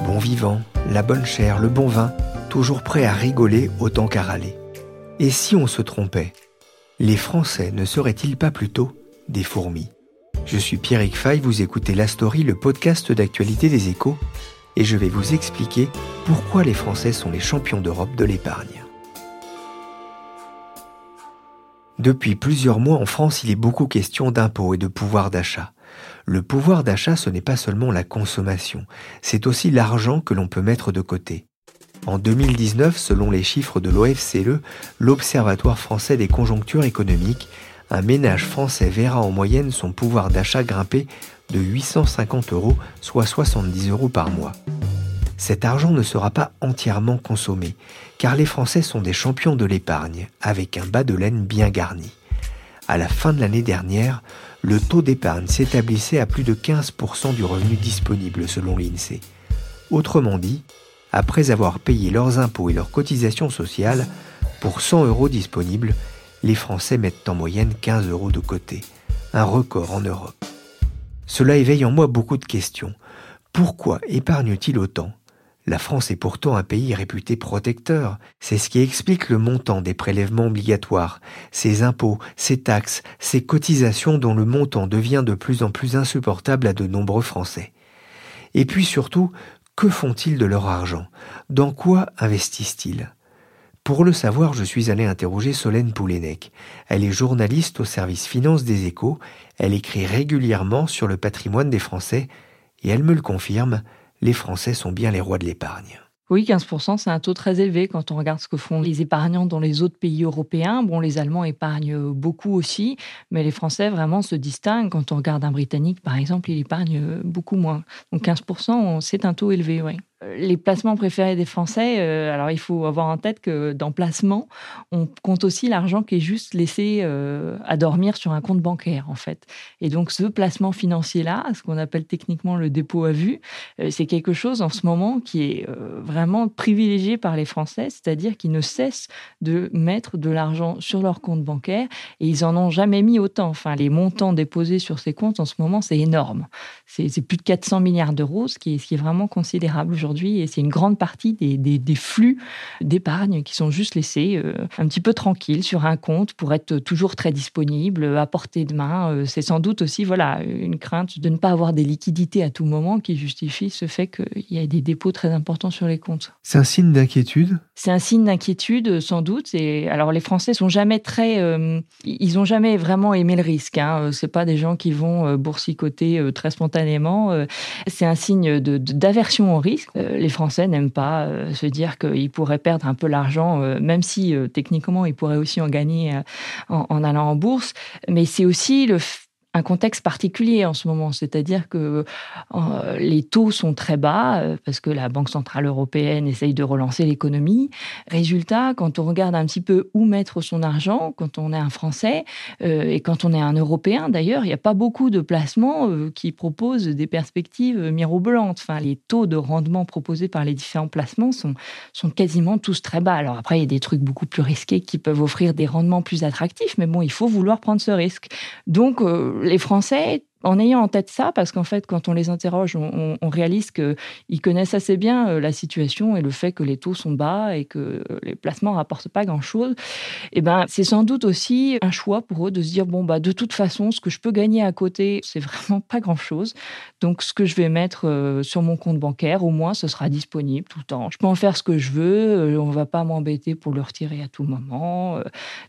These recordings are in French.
bon vivant, la bonne chair, le bon vin, toujours prêt à rigoler autant qu'à râler. Et si on se trompait Les Français ne seraient-ils pas plutôt des fourmis? Je suis Pierrick Fay, vous écoutez La Story, le podcast d'actualité des échos, et je vais vous expliquer pourquoi les Français sont les champions d'Europe de l'épargne. Depuis plusieurs mois en France, il est beaucoup question d'impôts et de pouvoir d'achat. Le pouvoir d'achat, ce n'est pas seulement la consommation, c'est aussi l'argent que l'on peut mettre de côté. En 2019, selon les chiffres de l'OFCE, l'Observatoire français des conjonctures économiques, un ménage français verra en moyenne son pouvoir d'achat grimper de 850 euros, soit 70 euros par mois. Cet argent ne sera pas entièrement consommé, car les Français sont des champions de l'épargne, avec un bas de laine bien garni. À la fin de l'année dernière, le taux d'épargne s'établissait à plus de 15% du revenu disponible selon l'INSEE. Autrement dit, après avoir payé leurs impôts et leurs cotisations sociales, pour 100 euros disponibles, les Français mettent en moyenne 15 euros de côté, un record en Europe. Cela éveille en moi beaucoup de questions. Pourquoi épargne-t-il autant? La France est pourtant un pays réputé protecteur. C'est ce qui explique le montant des prélèvements obligatoires, ses impôts, ses taxes, ses cotisations dont le montant devient de plus en plus insupportable à de nombreux Français. Et puis surtout, que font-ils de leur argent? Dans quoi investissent-ils? Pour le savoir, je suis allé interroger Solène Poulenec. Elle est journaliste au service finance des échos, elle écrit régulièrement sur le patrimoine des Français, et elle me le confirme, les Français sont bien les rois de l'épargne. Oui, 15%, c'est un taux très élevé quand on regarde ce que font les épargnants dans les autres pays européens. Bon, les Allemands épargnent beaucoup aussi, mais les Français vraiment se distinguent. Quand on regarde un Britannique, par exemple, il épargne beaucoup moins. Donc 15%, c'est un taux élevé, oui les placements préférés des Français, euh, alors il faut avoir en tête que dans placement, on compte aussi l'argent qui est juste laissé euh, à dormir sur un compte bancaire, en fait. Et donc, ce placement financier-là, ce qu'on appelle techniquement le dépôt à vue, euh, c'est quelque chose en ce moment qui est vraiment privilégié par les Français, c'est-à-dire qu'ils ne cessent de mettre de l'argent sur leur compte bancaire et ils en ont jamais mis autant. Enfin, les montants déposés sur ces comptes en ce moment, c'est énorme. C'est plus de 400 milliards d'euros, ce, qui est, ce qui est vraiment considérable aujourd'hui et c'est une grande partie des, flux d'épargne qui sont juste laissés euh, un petit peu tranquilles sur un compte pour être toujours très disponible, à portée de main. Euh, c'est sans doute aussi voilà, une crainte de ne pas avoir des liquidités à tout moment qui justifie ce fait qu'il y a des dépôts très importants sur les comptes. C'est un signe d'inquiétude? C'est un signe d'inquiétude, sans doute. Et alors, les Français sont jamais très. Euh, ils n'ont jamais vraiment aimé le risque. Hein. Ce pas des gens qui vont boursicoter très spontanément. C'est un signe d'aversion au risque. Euh, les Français n'aiment pas euh, se dire qu'ils pourraient perdre un peu l'argent, euh, même si techniquement ils pourraient aussi en gagner en allant en bourse. Mais c'est aussi le un contexte particulier en ce moment, c'est-à-dire que euh, les taux sont très bas euh, parce que la Banque centrale européenne essaye de relancer l'économie. Résultat, quand on regarde un petit peu où mettre son argent, quand on est un Français euh, et quand on est un Européen d'ailleurs, il n'y a pas beaucoup de placements qui proposent des perspectives mirobolantes. Enfin, les taux de rendement proposés par les différents placements sont, sont quasiment tous très bas. Alors après, il y a des trucs beaucoup plus risqués qui peuvent offrir des rendements plus attractifs, mais bon, il faut vouloir prendre ce risque. Donc les Français en ayant en tête ça, parce qu'en fait, quand on les interroge, on, réalise qu'ils connaissent assez bien euh, la situation et le fait que les taux sont bas et que les placements rapportent pas grand-chose. Et eh ben, c'est sans doute aussi un choix pour eux de se dire bon bah de toute façon, ce que je peux gagner à côté, c'est vraiment pas grand-chose. Donc, ce que je vais mettre euh, sur mon compte bancaire, au moins, ce sera disponible tout le temps. Je peux en faire ce que je veux. Euh, on va pas m'embêter pour le retirer à tout moment.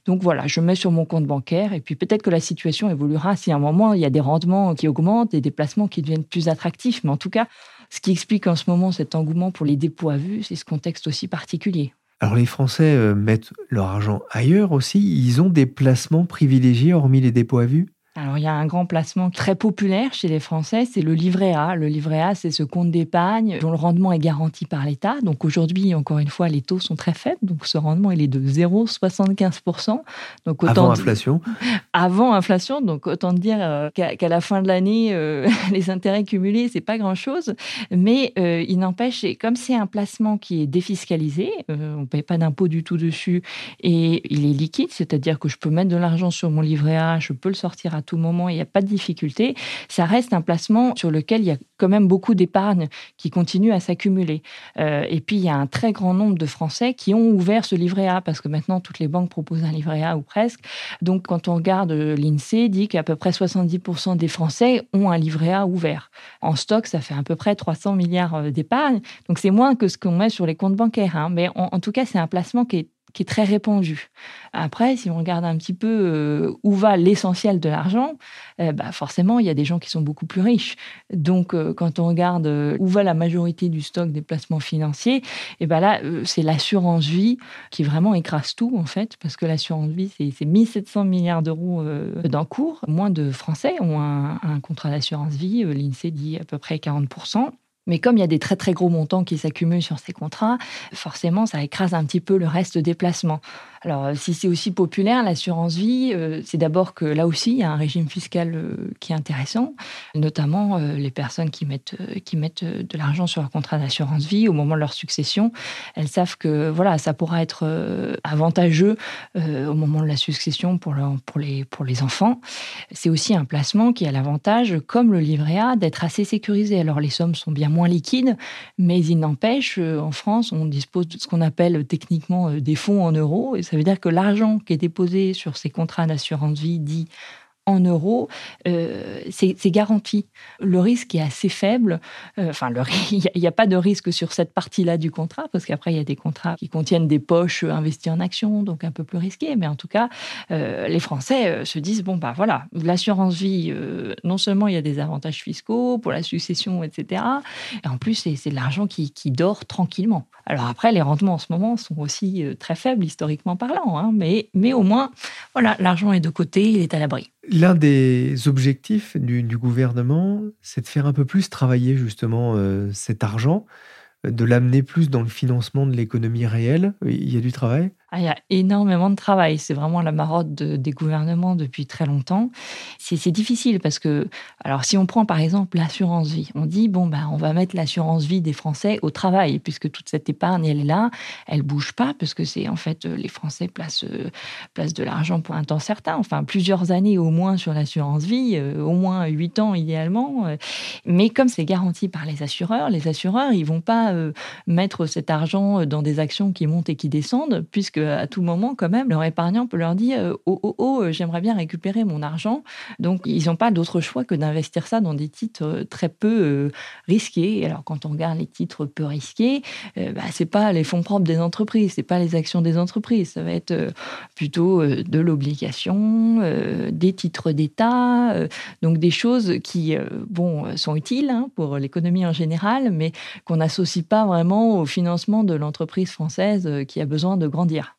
Donc voilà, je mets sur mon compte bancaire et puis peut-être que la situation évoluera si à un moment il y a des rendements qui augmentent et des placements qui deviennent plus attractifs. Mais en tout cas, ce qui explique en ce moment cet engouement pour les dépôts à vue, c'est ce contexte aussi particulier. Alors les Français euh, mettent leur argent ailleurs aussi. Ils ont des placements privilégiés hormis les dépôts à vue? Alors, il y a un grand placement très populaire chez les Français, c'est le livret A. Le livret A, c'est ce compte d'épargne dont le rendement est garanti par l'État. Donc, aujourd'hui, encore une fois, les taux sont très faibles. Donc, ce rendement, il est de 0,75%. Donc, autant avant inflation Avant inflation. Donc, autant dire euh, qu'à la fin de l'année, euh, les intérêts cumulés, c'est pas grand-chose. Mais euh, il n'empêche, comme c'est un placement qui est défiscalisé, on ne paye pas d'impôt du tout dessus et il est liquide, c'est-à-dire que je peux mettre de l'argent sur mon livret A, je peux le sortir à tout moment, il n'y a pas de difficulté, ça reste un placement sur lequel il y a quand même beaucoup d'épargne qui continue à s'accumuler. Euh, et puis, il y a un très grand nombre de Français qui ont ouvert ce livret A, parce que maintenant, toutes les banques proposent un livret A ou presque. Donc, quand on regarde l'INSEE, dit qu'à peu près 70% des Français ont un livret A ouvert. En stock, ça fait à peu près 300 milliards euh, d'épargne. Donc, c'est moins que ce qu'on met sur les comptes bancaires. Hein. Mais en tout cas, c'est un placement qui est qui est très répandu. Après, si on regarde un petit peu euh, où va l'essentiel de l'argent, euh, bah forcément, il y a des gens qui sont beaucoup plus riches. Donc, euh, quand on regarde où va la majorité du stock des placements financiers, et eh ben là, c'est l'assurance vie qui vraiment écrase tout, en fait, parce que l'assurance vie, c'est 1700 milliards d'euros d'encours. Moins de Français ont un, un contrat d'assurance vie. L'INSEE dit à peu près 40%. Mais comme il y a des très très gros montants qui s'accumulent sur ces contrats, forcément, ça écrase un petit peu le reste des placements. Alors, euh, si c'est aussi populaire, l'assurance vie, euh, c'est d'abord que là aussi, il y a un régime fiscal euh, qui est intéressant, notamment les personnes qui mettent, qui mettent de l'argent sur un contrat d'assurance vie au moment de leur succession. Elles savent que voilà, ça pourra être avantageux au moment de la succession pour, les, pour les enfants. C'est aussi un placement qui a l'avantage, comme le livret A, d'être assez sécurisé. Alors, les sommes sont bien moins liquides, mais il n'empêche, en France, on dispose de ce qu'on appelle techniquement des fonds en euros. Ça veut dire que l'argent qui est déposé sur ces contrats d'assurance vie dit en euros, euh, c'est garanti. Le risque est assez faible. Euh, enfin, il n'y a, pas de risque sur cette partie-là du contrat, parce qu'après, il y a des contrats qui contiennent des poches investies en actions, donc un peu plus risqués. Mais en tout cas, euh, les Français se disent, bon, bah voilà, l'assurance vie, non seulement il y a des avantages fiscaux pour la succession, etc., et en plus, c'est de l'argent qui, dort tranquillement. Alors après, les rendements en ce moment sont aussi très faibles, historiquement parlant, hein, mais, mais au moins, voilà, l'argent est de côté, il est à l'abri. L'un des objectifs du, gouvernement, c'est de faire un peu plus travailler justement euh, cet argent, de l'amener plus dans le financement de l'économie réelle. Il y a du travail? Ah, il y a énormément de travail. C'est vraiment la marotte des gouvernements depuis très longtemps. C'est difficile parce que, alors si on prend par exemple l'assurance vie, on dit, bon, bah, on va mettre l'assurance vie des Français au travail, puisque toute cette épargne, elle est là, elle bouge pas, parce que c'est en fait, les Français placent, euh, placent de l'argent pour un temps certain, enfin plusieurs années au moins sur l'assurance vie, euh, au moins huit ans idéalement. Euh. Mais comme c'est garanti par les assureurs, les assureurs, ils vont pas mettre cet argent dans des actions qui montent et qui descendent, puisque à tout moment, quand même, leur épargnant peut leur dire euh, Oh, oh, oh, euh, j'aimerais bien récupérer mon argent. Donc, ils n'ont pas d'autre choix que d'investir ça dans des titres euh, très peu risqués. Alors, quand on regarde les titres peu risqués, bah, ce n'est pas les fonds propres des entreprises, ce n'est pas les actions des entreprises. Ça va être plutôt de l'obligation, des titres d'État, donc des choses qui bon, sont utiles hein, pour l'économie en général, mais qu'on n'associe pas vraiment au financement de l'entreprise française qui a besoin de grandir.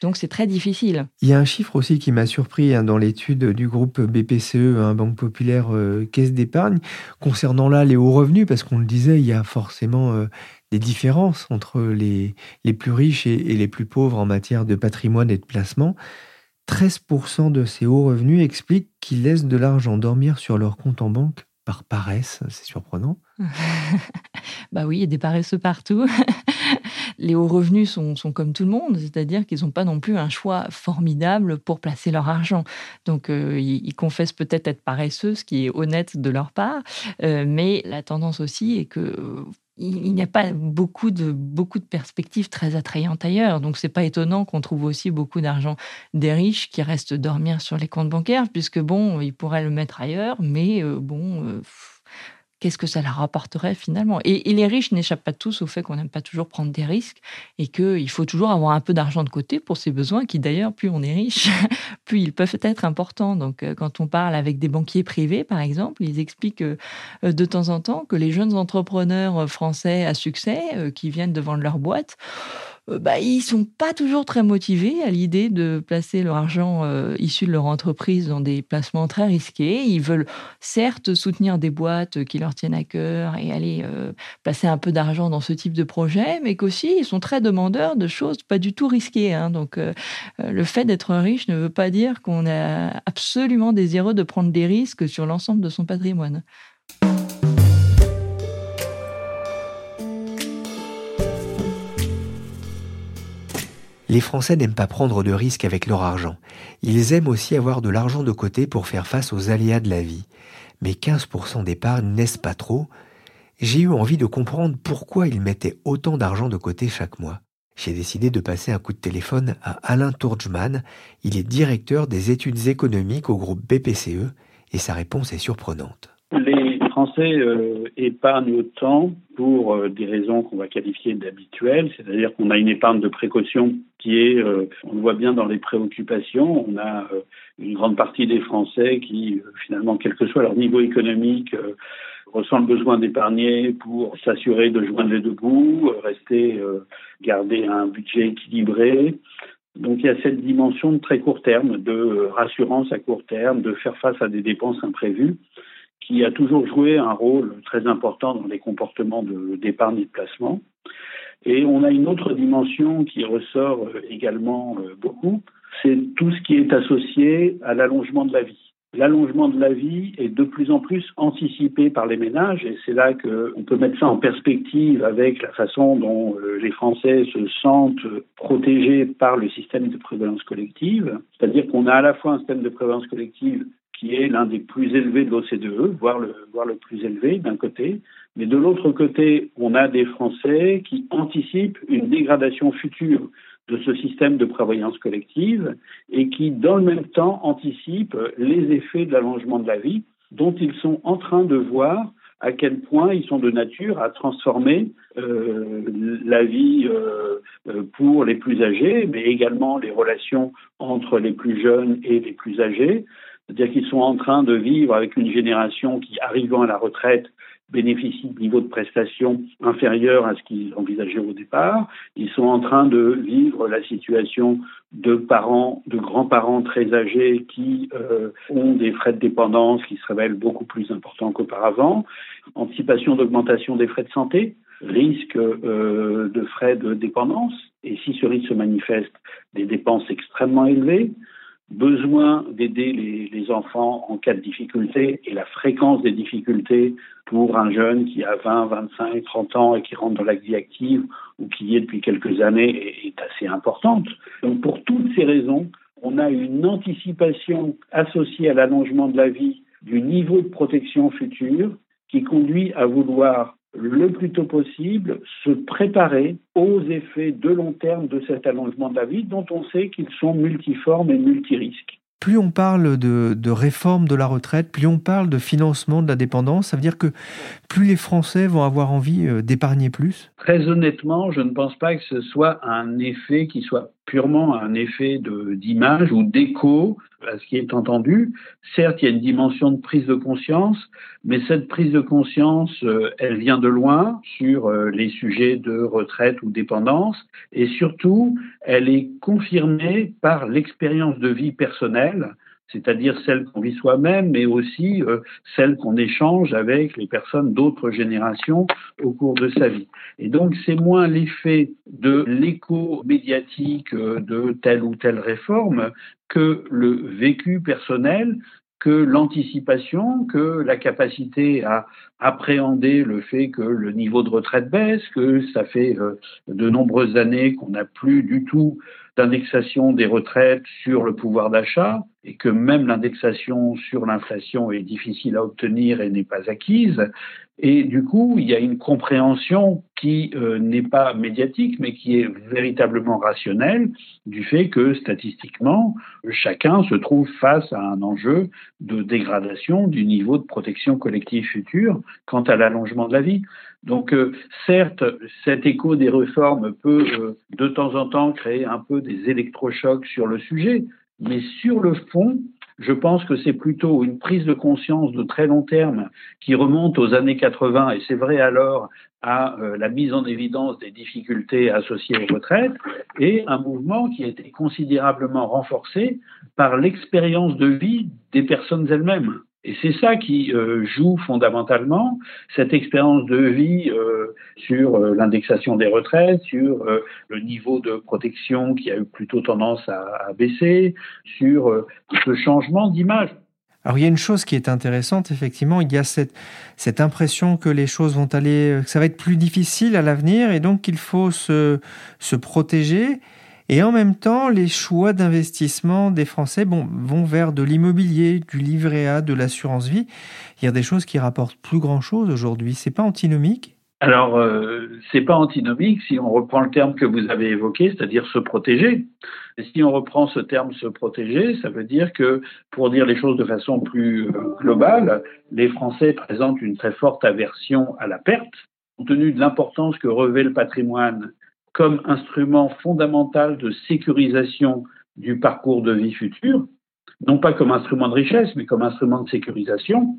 Donc c'est très difficile. Il y a un chiffre aussi qui m'a surpris hein, dans l'étude du groupe BPCE, hein, Banque Populaire euh, Caisse d'épargne, concernant là les hauts revenus, parce qu'on le disait, il y a forcément euh, des différences entre les, les plus riches et, les plus pauvres en matière de patrimoine et de placement. 13% de ces hauts revenus expliquent qu'ils laissent de l'argent dormir sur leur compte en banque par paresse, c'est surprenant. bah oui, il y a des paresseux partout. les hauts revenus sont, comme tout le monde, c'est-à-dire qu'ils n'ont pas non plus un choix formidable pour placer leur argent. Donc, euh, ils, confessent peut-être être paresseux, ce qui est honnête de leur part, euh, mais la tendance aussi est que il n'y a pas beaucoup de, beaucoup de perspectives très attrayantes ailleurs. Donc, c'est pas étonnant qu'on trouve aussi beaucoup d'argent des riches qui restent dormir sur les comptes bancaires, puisque bon, ils pourraient le mettre ailleurs, mais bon, qu'est-ce que ça leur rapporterait finalement? Et, les riches n'échappent pas tous au fait qu'on n'aime pas toujours prendre des risques et qu'il faut toujours avoir un peu d'argent de côté pour ses besoins qui d'ailleurs, plus on est riche, plus ils peuvent être importants. Donc euh, quand on parle avec des banquiers privés, par exemple, ils expliquent euh, de temps en temps que les jeunes entrepreneurs français à succès euh, qui viennent de vendre leur boîte, bah, ils sont pas toujours très motivés à l'idée de placer leur argent euh, issu de leur entreprise dans des placements très risqués. Ils veulent certes soutenir des boîtes qui leur tiennent à cœur et aller euh, placer un peu d'argent dans ce type de projet, mais qu'aussi ils sont très demandeurs de choses pas du tout risquées. Hein. Donc le fait d'être riche ne veut pas dire qu'on est absolument désireux de prendre des risques sur l'ensemble de son patrimoine. Les Français n'aiment pas prendre de risques avec leur argent. Ils aiment aussi avoir de l'argent de côté pour faire face aux aléas de la vie. Mais 15% d'épargne n'est-ce pas trop? J'ai eu envie de comprendre pourquoi ils mettaient autant d'argent de côté chaque mois. J'ai décidé de passer un coup de téléphone à Alain Tourgman. Il est directeur des études économiques au groupe BPCE et sa réponse est surprenante. Français euh, épargnent autant pour euh, des raisons qu'on va qualifier d'habituelles, c'est-à-dire qu'on a une épargne de précaution qui est, euh, on le voit bien dans les préoccupations, on a une grande partie des Français qui, finalement, quel que soit leur niveau économique, ressent le besoin d'épargner pour s'assurer de joindre les deux bouts, rester, garder un budget équilibré. Donc il y a cette dimension de très court terme, de rassurance à court terme, de faire face à des dépenses imprévues qui a toujours joué un rôle très important dans les comportements d'épargne et de placement. Et on a une autre dimension qui ressort euh, également euh, beaucoup, c'est tout ce qui est associé à l'allongement de la vie. L'allongement de la vie est de plus en plus anticipé par les ménages et c'est là qu'on peut mettre ça en perspective avec la façon dont euh, les Français se sentent protégés par le système de prévalence collective. C'est-à-dire qu'on a à la fois un système de prévalence collective qui est l'un des plus élevés de l'OCDE, voire le, plus élevé d'un côté. Mais de l'autre côté, on a des Français qui anticipent une dégradation future de ce système de prévoyance collective et qui, dans le même temps, anticipent les effets de l'allongement de la vie dont ils sont en train de voir à quel point ils sont de nature à transformer euh, la vie euh, euh, pour les plus âgés, mais également les relations entre les plus jeunes et les plus âgés. C'est-à-dire qu'ils sont en train de vivre avec une génération qui, arrivant à la retraite, bénéficie de niveaux de prestations inférieurs à ce qu'ils envisageaient au départ. Ils sont en train de vivre la situation de parents, de grands-parents très âgés qui euh, ont des frais de dépendance qui se révèlent beaucoup plus importants qu'auparavant. Anticipation d'augmentation des frais de santé, risque euh, de frais de dépendance, et si ce risque se manifeste, des dépenses extrêmement élevées besoin d'aider les, enfants en cas de difficulté et la fréquence des difficultés pour un jeune qui a 20, 25, 30 ans et qui rentre dans la vie active ou qui y est depuis quelques années est, assez importante. Donc pour toutes ces raisons, on a une anticipation associée à l'allongement de la vie du niveau de protection future qui conduit à vouloir le plus tôt possible se préparer aux effets de long terme de cet allongement de la vie dont on sait qu'ils sont multiformes et multirisques. Plus on parle de, de, réforme de la retraite, plus on parle de financement de la dépendance, ça veut dire que plus les Français vont avoir envie euh, d'épargner plus? Très honnêtement, je ne pense pas que ce soit un effet qui soit purement un effet d'image ou d'écho à ce qui est entendu. Certes, il y a une dimension de prise de conscience, mais cette prise de conscience, euh, elle vient de loin sur euh, les sujets de retraite ou dépendance, et surtout, elle est confirmée par l'expérience de vie personnelle c'est-à-dire celle qu'on vit soi-même, mais aussi euh, celle qu'on échange avec les personnes d'autres générations au cours de sa vie. Et donc c'est moins l'effet de l'écho médiatique euh, de telle ou telle réforme que le vécu personnel que l'anticipation, que la capacité à appréhender le fait que le niveau de retraite baisse, que ça fait euh, de nombreuses années qu'on n'a plus du tout d'indexation des retraites sur le pouvoir d'achat et que même l'indexation sur l'inflation est difficile à obtenir et n'est pas acquise. Et du coup, il y a une compréhension qui euh, n'est pas médiatique, mais qui est véritablement rationnelle du fait que statistiquement, chacun se trouve face à un enjeu de dégradation du niveau de protection collective future quant à l'allongement de la vie. Donc, euh, certes, cet écho des réformes peut euh, de temps en temps créer un peu des électrochocs sur le sujet, mais sur le fond, je pense que c'est plutôt une prise de conscience de très long terme qui remonte aux années 80, et c'est vrai alors à euh, la mise en évidence des difficultés associées aux retraites, et un mouvement qui a été considérablement renforcé par l'expérience de vie des personnes elles-mêmes. Et c'est ça qui euh, joue fondamentalement cette expérience de vie euh, sur euh, l'indexation des retraites, sur le niveau de protection qui a eu plutôt tendance à, baisser, sur ce changement d'image. Alors il y a une chose qui est intéressante, effectivement, il y a cette, impression que les choses vont aller, que ça va être plus difficile à l'avenir et donc qu'il faut se protéger. Et en même temps, les choix d'investissement des Français vont vers de l'immobilier, du livret A, de l'assurance vie. Il y a des choses qui rapportent plus grand-chose aujourd'hui. C'est pas antinomique? Alors, euh, c'est pas antinomique si on reprend le terme que vous avez évoqué, c'est-à-dire se protéger. Si on reprend ce terme se protéger, ça veut dire que, pour dire les choses de façon plus euh, globale, les Français présentent une très forte aversion à la perte, compte tenu de l'importance que revêt le patrimoine comme instrument fondamental de sécurisation du parcours de vie futur, non pas comme instrument de richesse, mais comme instrument de sécurisation.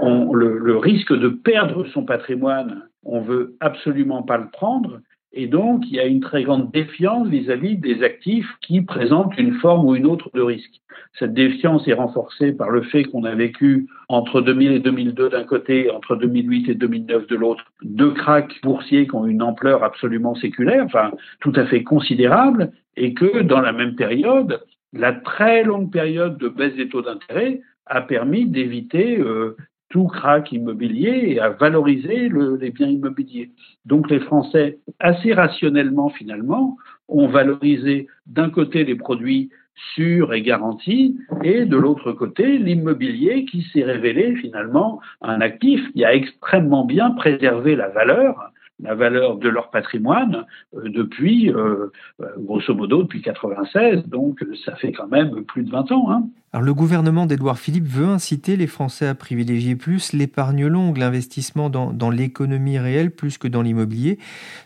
On, le, le, risque de perdre son patrimoine, on veut absolument pas le prendre, et donc, il y a une très grande défiance vis-à-vis des actifs qui présentent une forme ou une autre de risque. Cette défiance est renforcée par le fait qu'on a vécu entre 2000 et 2002 d'un côté, entre 2008 et 2009 de l'autre, deux cracks boursiers qui ont une ampleur absolument séculaire, enfin tout à fait considérable, et que dans la même période, la très longue période de baisse des taux d'intérêt a permis d'éviter euh, tout crack immobilier et à valoriser les biens immobiliers. Donc les Français, assez rationnellement finalement, ont valorisé d'un côté les produits sûrs et garantis et de l'autre côté l'immobilier qui s'est révélé finalement un actif qui a extrêmement bien préservé la valeur la valeur de leur patrimoine euh, depuis, euh, euh, grosso modo, depuis 96. Donc, ça fait quand même plus de 20 ans. Hein. Alors, le gouvernement d'Édouard Philippe veut inciter les Français à privilégier plus l'épargne longue, l'investissement dans, dans l'économie réelle plus que dans l'immobilier.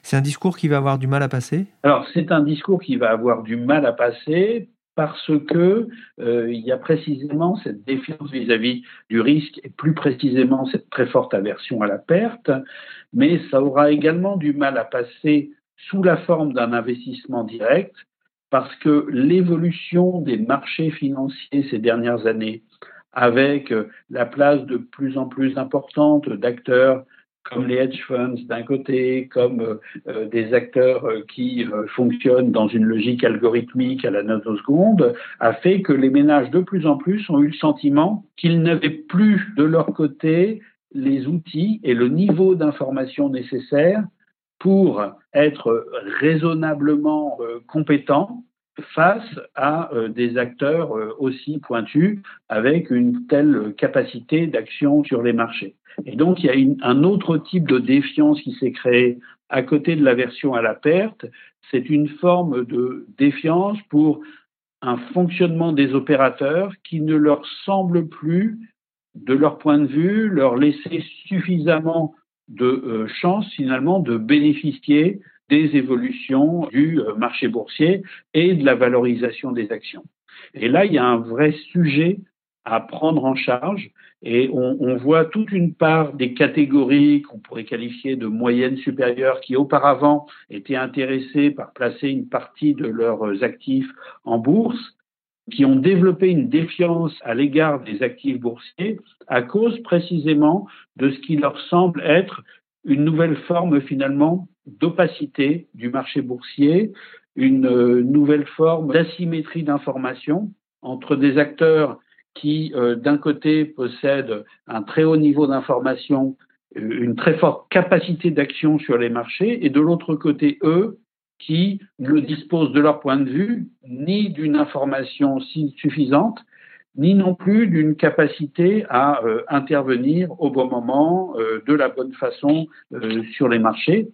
C'est un discours qui va avoir du mal à passer? Alors, c'est un discours qui va avoir du mal à passer parce que euh, il y a précisément cette défiance vis-à-vis du risque et plus précisément cette très forte aversion à la perte, mais ça aura également du mal à passer sous la forme d'un investissement direct parce que l'évolution des marchés financiers ces dernières années, avec la place de plus en plus importante d'acteurs comme les hedge funds d'un côté, comme euh, euh, des acteurs euh, qui fonctionnent dans une logique algorithmique à la nanoseconde, a fait que les ménages de plus en plus ont eu le sentiment qu'ils n'avaient plus de leur côté les outils et le niveau d'information nécessaire pour être raisonnablement compétents face à des acteurs aussi pointus avec une telle capacité d'action sur les marchés. Et donc, il y a un autre type de défiance qui s'est créé à côté de l'aversion à la perte. C'est une forme de défiance pour un fonctionnement des opérateurs qui ne leur semble plus, de leur point de vue, leur laisser suffisamment de euh, chance finalement de bénéficier des évolutions du euh, marché boursier et de la valorisation des actions. Et là, il y a un vrai sujet à prendre en charge et on, on, voit toute une part des catégories qu'on pourrait qualifier de moyennes supérieures qui auparavant étaient intéressées par placer une partie de leurs actifs en bourse, qui ont développé une défiance à l'égard des actifs boursiers à cause précisément de ce qui leur semble être une nouvelle forme finalement d'opacité du marché boursier, une euh, nouvelle forme d'asymétrie d'information entre des acteurs qui, euh, d'un côté, possèdent un très haut niveau d'information une très forte capacité d'action sur les marchés, et de l'autre côté, eux, qui ne disposent de leur point de vue ni d'une information suffisante, ni non plus d'une capacité à euh, intervenir au bon moment, euh, de la bonne façon euh, sur les marchés.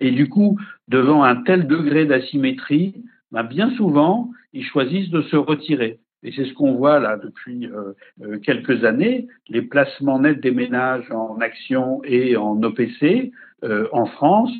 Et du coup, devant un tel degré d'asymétrie, ben, bien souvent, ils choisissent de se retirer. Et c'est ce qu'on voit là depuis quelques années. Les placements nets des ménages en actions et en OPC en France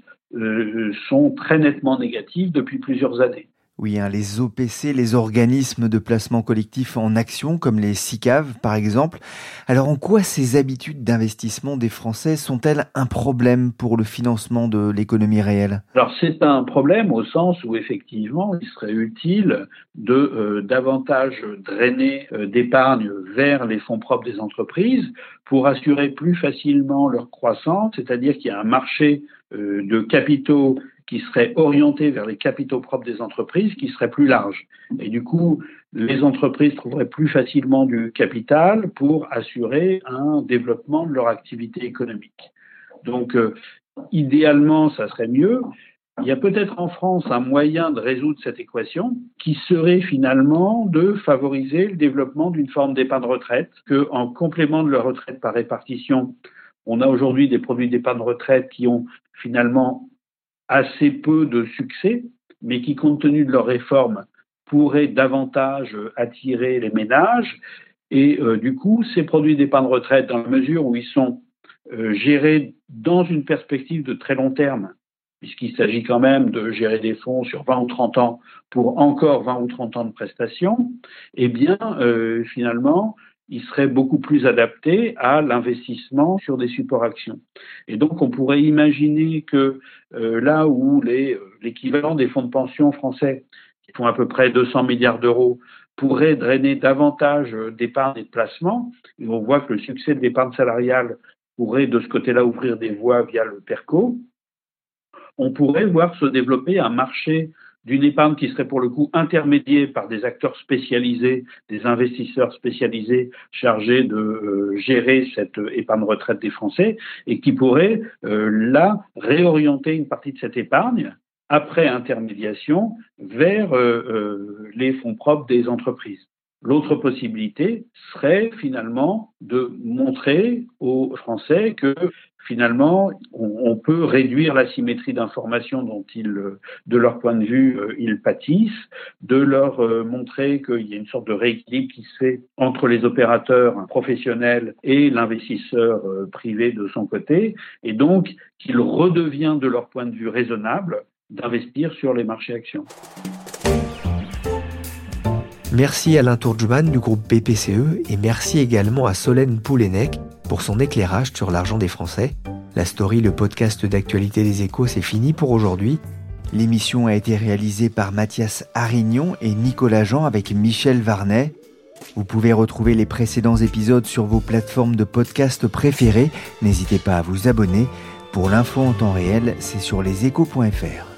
sont très nettement négatifs depuis plusieurs années. Oui, hein, les OPC, les organismes de placement collectif en action, comme les SICAV par exemple. Alors en quoi ces habitudes d'investissement des Français sont-elles un problème pour le financement de l'économie réelle? Alors c'est un problème au sens où effectivement il serait utile de euh, davantage drainer euh, d'épargne vers les fonds propres des entreprises pour assurer plus facilement leur croissance, c'est-à-dire qu'il y a un marché euh, de capitaux qui serait orienté vers les capitaux propres des entreprises, qui serait plus large. Et du coup, les entreprises trouveraient plus facilement du capital pour assurer un développement de leur activité économique. Donc, euh, idéalement, ça serait mieux. Il y a peut-être en France un moyen de résoudre cette équation qui serait finalement de favoriser le développement d'une forme d'épargne retraite, que en complément de leur retraite par répartition, on a aujourd'hui des produits d'épargne retraite qui ont finalement assez peu de succès, mais qui, compte tenu de leur réforme, pourraient davantage attirer les ménages. Et euh, du coup, ces produits d'épargne retraite, dans la mesure où ils sont euh, gérés dans une perspective de très long terme, puisqu'il s'agit quand même de gérer des fonds sur 20 ou 30 ans pour encore 20 ou 30 ans de prestations, eh bien, euh, finalement, il serait beaucoup plus adapté à l'investissement sur des supports actions. Et donc, on pourrait imaginer que euh, là où euh, l'équivalent des fonds de pension français, qui font à peu près 200 milliards d'euros, pourrait drainer davantage d'épargne et de placement, et on voit que le succès de l'épargne salariale pourrait de ce côté-là ouvrir des voies via le PERCO, on pourrait voir se développer un marché d'une épargne qui serait pour le coup intermédiée par des acteurs spécialisés, des investisseurs spécialisés chargés de euh, gérer cette épargne retraite des Français et qui pourrait euh, là réorienter une partie de cette épargne après intermédiation vers euh, les fonds propres des entreprises. L'autre possibilité serait finalement de montrer aux Français que finalement on, peut réduire la symétrie d'information dont ils, de leur point de vue, euh, ils pâtissent, de leur euh, montrer qu'il y a une sorte de rééquilibre qui se fait entre les opérateurs professionnels et l'investisseur euh, privé de son côté, et donc qu'il redevient de leur point de vue raisonnable d'investir sur les marchés actions. Merci Alain Tourjman du groupe BPCE et merci également à Solène Poulenec pour son éclairage sur l'argent des Français. La story, le podcast d'actualité des échos, c'est fini pour aujourd'hui. L'émission a été réalisée par Mathias Arignon et Nicolas Jean avec Michel Varnet. Vous pouvez retrouver les précédents épisodes sur vos plateformes de podcast préférées. N'hésitez pas à vous abonner. Pour l'info en temps réel, c'est sur leséchos.fr.